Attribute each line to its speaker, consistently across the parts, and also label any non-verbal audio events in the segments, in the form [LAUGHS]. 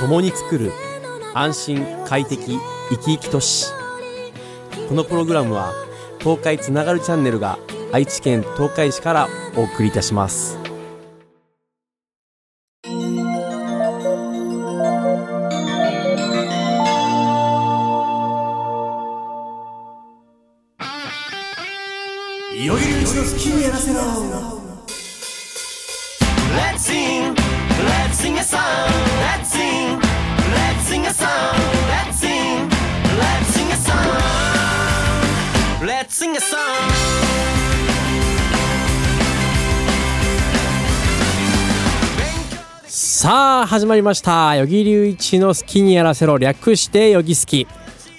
Speaker 1: 共に作る安心快適生き生き都市このプログラムは東海つながるチャンネルが愛知県東海市からお送りいたします。
Speaker 2: いよいよ一度好きにやらせろ。
Speaker 3: Sing a song.
Speaker 1: さあ始まりました。与木隆一の好きにやらせろ略してよぎ好き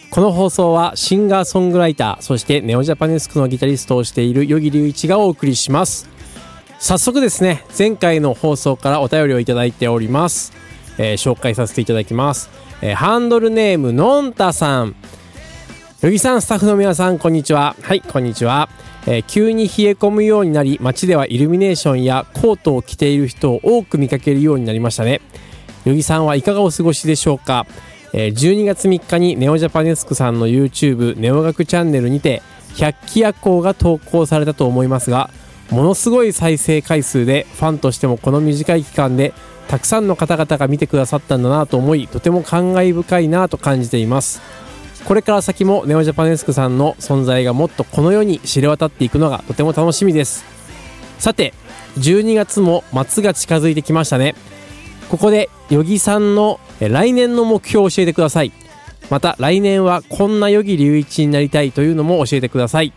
Speaker 1: この放送はシンガーソングライターそしてネオジャパネスクのギタリストをしている与木隆一がお送りします。早速ですね前回の放送からお便りをいただいております、えー紹介させていただきます、えーハンドルネームのんたさん。よぎさんスタッフの皆さんこんにちは。はいこんにちは、えー急に冷え込むようになり街ではイルミネーションやコートを着ている人を多く見かけるようになりましたね。よぎさんはいかがお過ごしでしょうか、えー12月3日にネオジャパネスクさんの YouTube ネオ学チャンネルにて百鬼夜行が投稿されたと思いますがものすごい再生回数でファンとしてもこの短い期間でたくさんの方々が見てくださったんだなと思いとても感慨深いなと感じています。これから先もネオジャパネスクさんの存在がもっとこの世に知れ渡っていくのがとても楽しみです。さて12月も末が近づいてきましたね。ここでヨギさんの来年の目標を教えてください。また来年はこんなヨギ隆一になりたいというのも教えてください。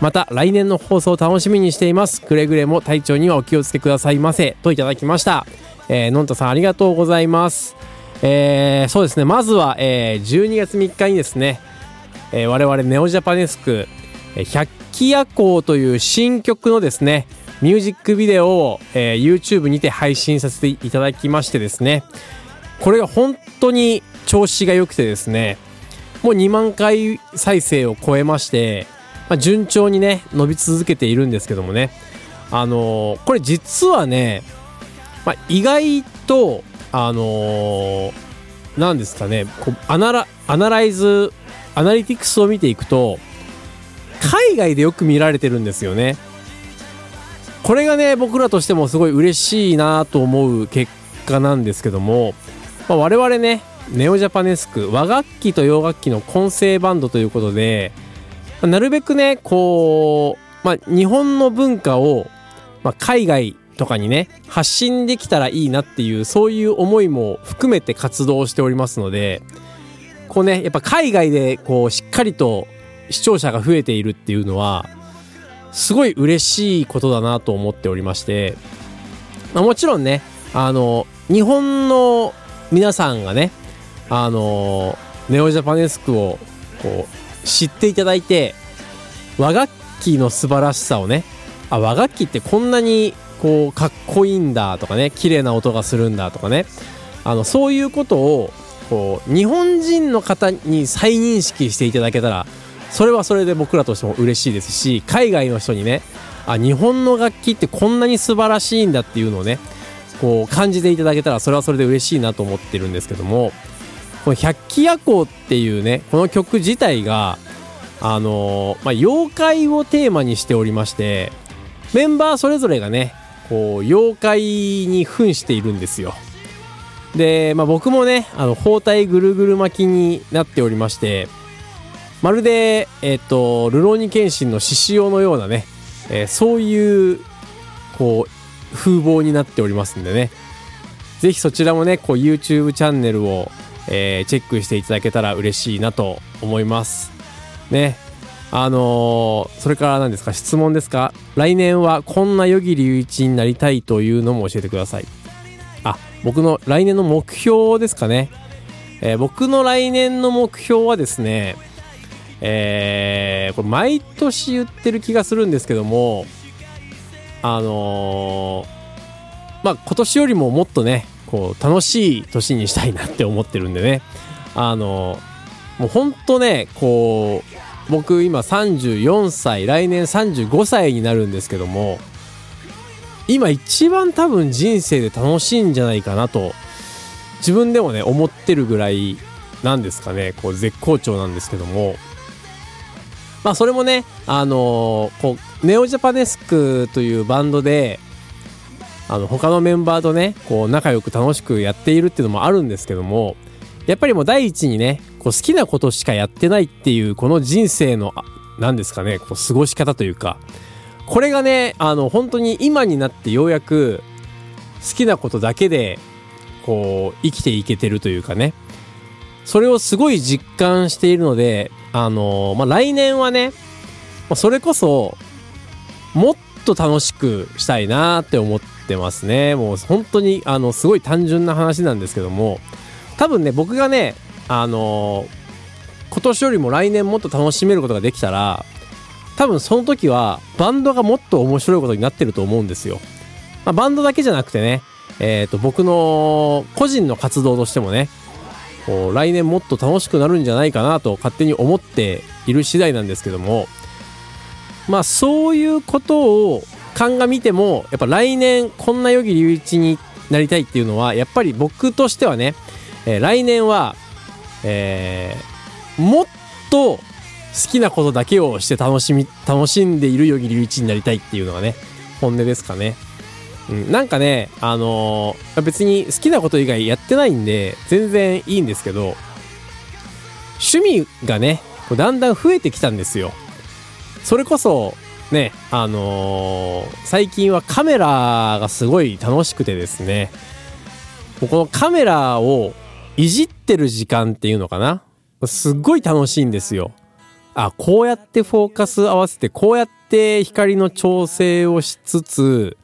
Speaker 1: また来年の放送を楽しみにしています。くれぐれも体調にはお気をつけくださいませ。といただきました、えーのんたさんありがとうございます。えーそうですね。まずは、えー12月3日にですね、えー我々ネオジャパネスク百鬼夜行という新曲のですねミュージックビデオを、えー YouTube にて配信させていただきましてですねこれが本当に調子が良くてですねもう2万回再生を超えまして、まあ、順調にね伸び続けているんですけどもねあのーこれ実はね、まあ、意外とあのーなんですかねこうアナラアナライズアナリティクスを見ていくと海外でよく見られてるんですよね。これがね僕らとしてもすごい嬉しいなと思う結果なんですけども、まあ、我々ねネオジャパネスク和楽器と洋楽器の混成バンドということで、まあなるべくねこう、まあ、日本の文化を、まあ、海外とかにね発信できたらいいなっていうそういう思いも含めて活動しておりますのでこうねやっぱ海外でこうしっかりと視聴者が増えているっていうのはすごい嬉しいことだなと思っておりまして、まあ、もちろんねあの日本の皆さんがねあのネオジャパネスクをこう知っていただいて和楽器の素晴らしさをねあ和楽器ってこんなにこうかっこいいんだとかね綺麗な音がするんだとかね。あのそういうことをこう日本人の方に再認識していただけたらそれはそれで僕らとしても嬉しいですし海外の人にねあ日本の楽器ってこんなに素晴らしいんだっていうのをねこう感じていただけたらそれはそれで嬉しいなと思ってるんですけどもこの「百鬼夜行」っていうねこの曲自体があのーまあ、妖怪をテーマにしておりましてメンバーそれぞれがねこう妖怪に扮しているんですよ。で、まあ、僕もねあの包帯ぐるぐる巻きになっておりましてまるでえっ、とルローニケンシンの獅子王のようなね、えーそういうこう風貌になっておりますんでね。ぜひそちらもねこう YouTube チャンネルを、えーチェックしていただけたら嬉しいなと思います。ね。あのそれから何ですか？質問ですか？来年はこんな与木隆一になりたいというのも教えてください。あ僕の来年の目標ですかね、えー僕の来年の目標はですねえーこれ毎年言ってる気がするんですけどもあのーまあ今年よりももっとねこう楽しい年にしたいなって思ってるんでね。あのーもうほんとねこう僕今34歳来年35歳になるんですけども今一番多分人生で楽しいんじゃないかなと自分でもね思ってるぐらいなんですかねこう絶好調なんですけども。まあそれもねあのこうネオジャパネスクというバンドであの他のメンバーとねこう仲良く楽しくやっているっていうのもあるんですけどもやっぱりもう第一にねこう好きなことしかやってないっていうこの人生の何ですかねこう過ごし方というか。これがねあの本当に今になってようやく好きなことだけでこう生きていけてるというかね。それをすごい実感しているのであのまあ来年はねそれこそもっと楽しくしたいなって思ってますね。もう本当にあのすごい単純な話なんですけども。多分ね僕がねあの今年よりも来年もっと楽しめることができたら多分その時はバンドがもっと面白いことになってると思うんですよ、まあ、バンドだけじゃなくてねえっ、と僕の個人の活動としてもねこう来年もっと楽しくなるんじゃないかなと勝手に思っている次第なんですけどもまあそういうことを鑑みてもやっぱ来年こんな余木隆一になりたいっていうのはやっぱり僕としてはね、えー来年は、えーもっと好きなことだけをして楽しみ楽しんでいる余木隆一になりたいっていうのがね本音ですかね。うん、なんかね、あのー別に好きなこと以外やってないんで全然いいんですけど趣味がねだんだん増えてきたんですよそれこそねあのー最近はカメラがすごい楽しくてですねこのカメラをいじってる時間っていうのかな？すっごい楽しいんですよ。あこうやってフォーカス合わせてこうやって光の調整をしつつ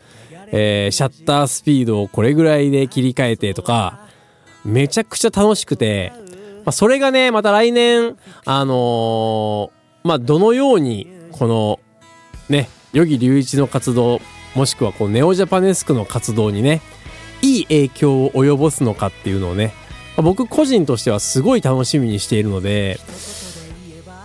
Speaker 1: えーシャッタースピードをこれぐらいで切り替えてとか、めちゃくちゃ楽しくて、まあ、それがね、また来年、あのーまあ、どのように、この、ね、余木隆一の活動、もしくはこう、ネオジャパネスクの活動にね、いい影響を及ぼすのかっていうのをね、僕個人としてはすごい楽しみにしているので、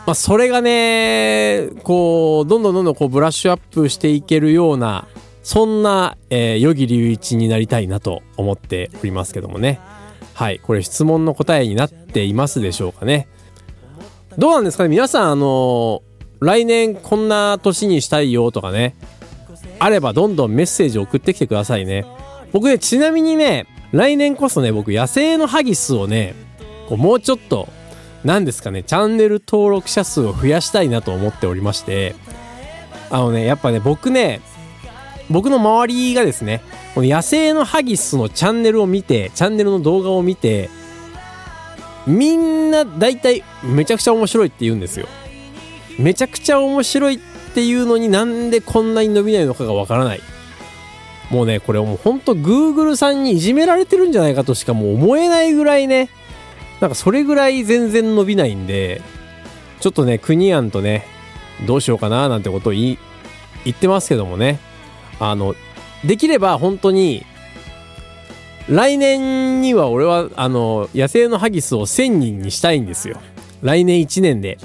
Speaker 1: まあ、それがね、こう、どんどんどんどんこうブラッシュアップしていけるような、そんな、えー、余木隆一になりたいなと思っておりますけどもね。はい。これ質問の答えになっていますでしょうかね。どうなんですかね？皆さん、あの来年こんな年にしたいよとかね、あればどんどんメッセージ送ってきてくださいね。僕ね、ちなみにね、来年こそね、僕野生のハギスをね、こうもうちょっと、なんですかね、チャンネル登録者数を増やしたいなと思っておりまして、あのね、やっぱね、僕ね、僕の周りがですね、この野生のハギスのチャンネルを見て、チャンネルの動画を見て、みんな大体めちゃくちゃ面白いって言うんですよ。めちゃくちゃ面白いっていうのになんでこんなに伸びないのかがわからない。もうね、これもうほんと Google さんにいじめられてるんじゃないかとしかもう思えないぐらいね、なんかそれぐらい全然伸びないんで、ちょっとね、国案とね、どうしようかななんてことを言い言ってますけどもね、あの、できれば本当に、来年には俺は、あの、野生のハギスを1000人にしたいんですよ。来年1年で。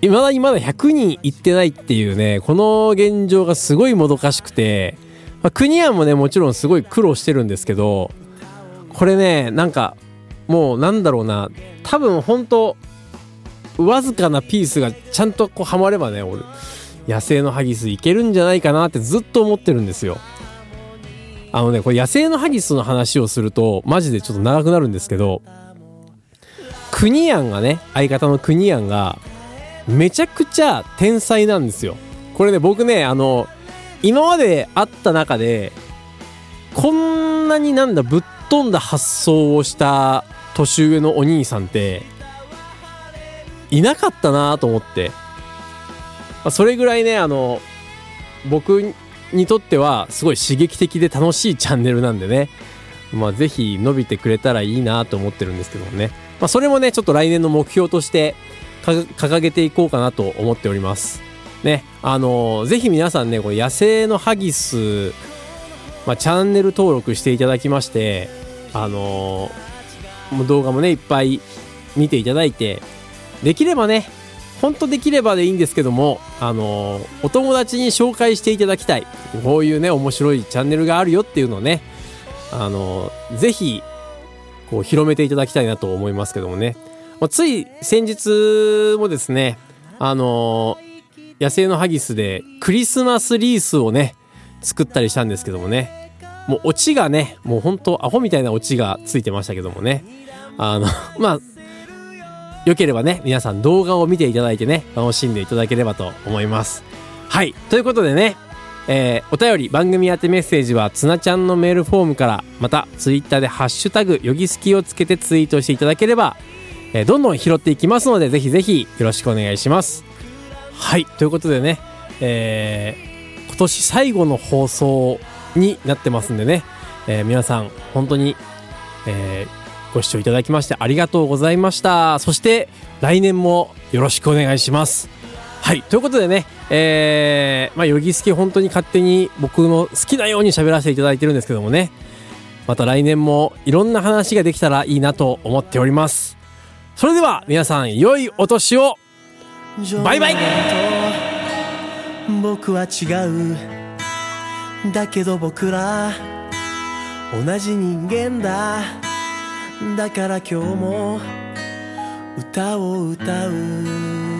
Speaker 1: 未だにまだ100人いってないっていうね、この現状がすごいもどかしくて、まあ、国はもね、もちろんすごい苦労してるんですけど、これね、なんか、もうなんだろうな、多分本当わずかなピースがちゃんとこうはまればね、俺、野生のハギスいけるんじゃないかなってずっと思ってるんですよ。あのね、これ野生のハギスの話をすると、マジでちょっと長くなるんですけど、クニアンがね、相方のクニアンが、めちゃくちゃ天才なんですよ。これね、僕ね、あの、今まであった中で、こんなになんだ、ぶっ飛んだ発想をした年上のお兄さんって、いなかったなと思って。まそれぐらいね、あの、僕にとってはすごい刺激的で楽しいチャンネルなんでね、まあぜひ伸びてくれたらいいなと思ってるんですけどもね。まあそれもね、ちょっと来年の目標として掲げていこうかなと思っております。ね、あのぜひ皆さんね、これ野生のハギス、まあ、チャンネル登録していただきまして、あのもう動画もね、いっぱい見ていただいて、できればね、ほんとできればでいいんですけども、あのお友達に紹介していただきたい。こういうね、面白いチャンネルがあるよっていうのをね、あのぜひこう広めていただきたいなと思いますけどもね、まあ、つい先日もですねあのー、野生のハギスでクリスマスリースをね作ったりしたんですけどもね。もうオチがねもうほんとアホみたいなオチがついてましたけどもね。あの [LAUGHS] まあよければね皆さん動画を見ていただいてね楽しんでいただければと思います。はい。ということでねえー、お便り番組宛てメッセージはつなちゃんのメールフォームからまたツイッターで「ハッシュタグよぎすき」をつけてツイートしていただければ、えー、どんどん拾っていきますのでぜひぜひよろしくお願いします。はいということでね、えー、今年最後の放送になってますんでね、え皆さん本当に、えご視聴いただきましてありがとうございました。そして来年もよろしくお願いします。はいということでねえー、まあ、ヨギスケ本当に勝手に僕の好きなように喋らせていただいてるんですけどもね、また来年もいろんな話ができたらいいなと思っております。それでは皆さん良いお年を。バイバイ。
Speaker 3: 僕は違う。だけど僕ら同じ人間だ。だから今日も歌を歌う。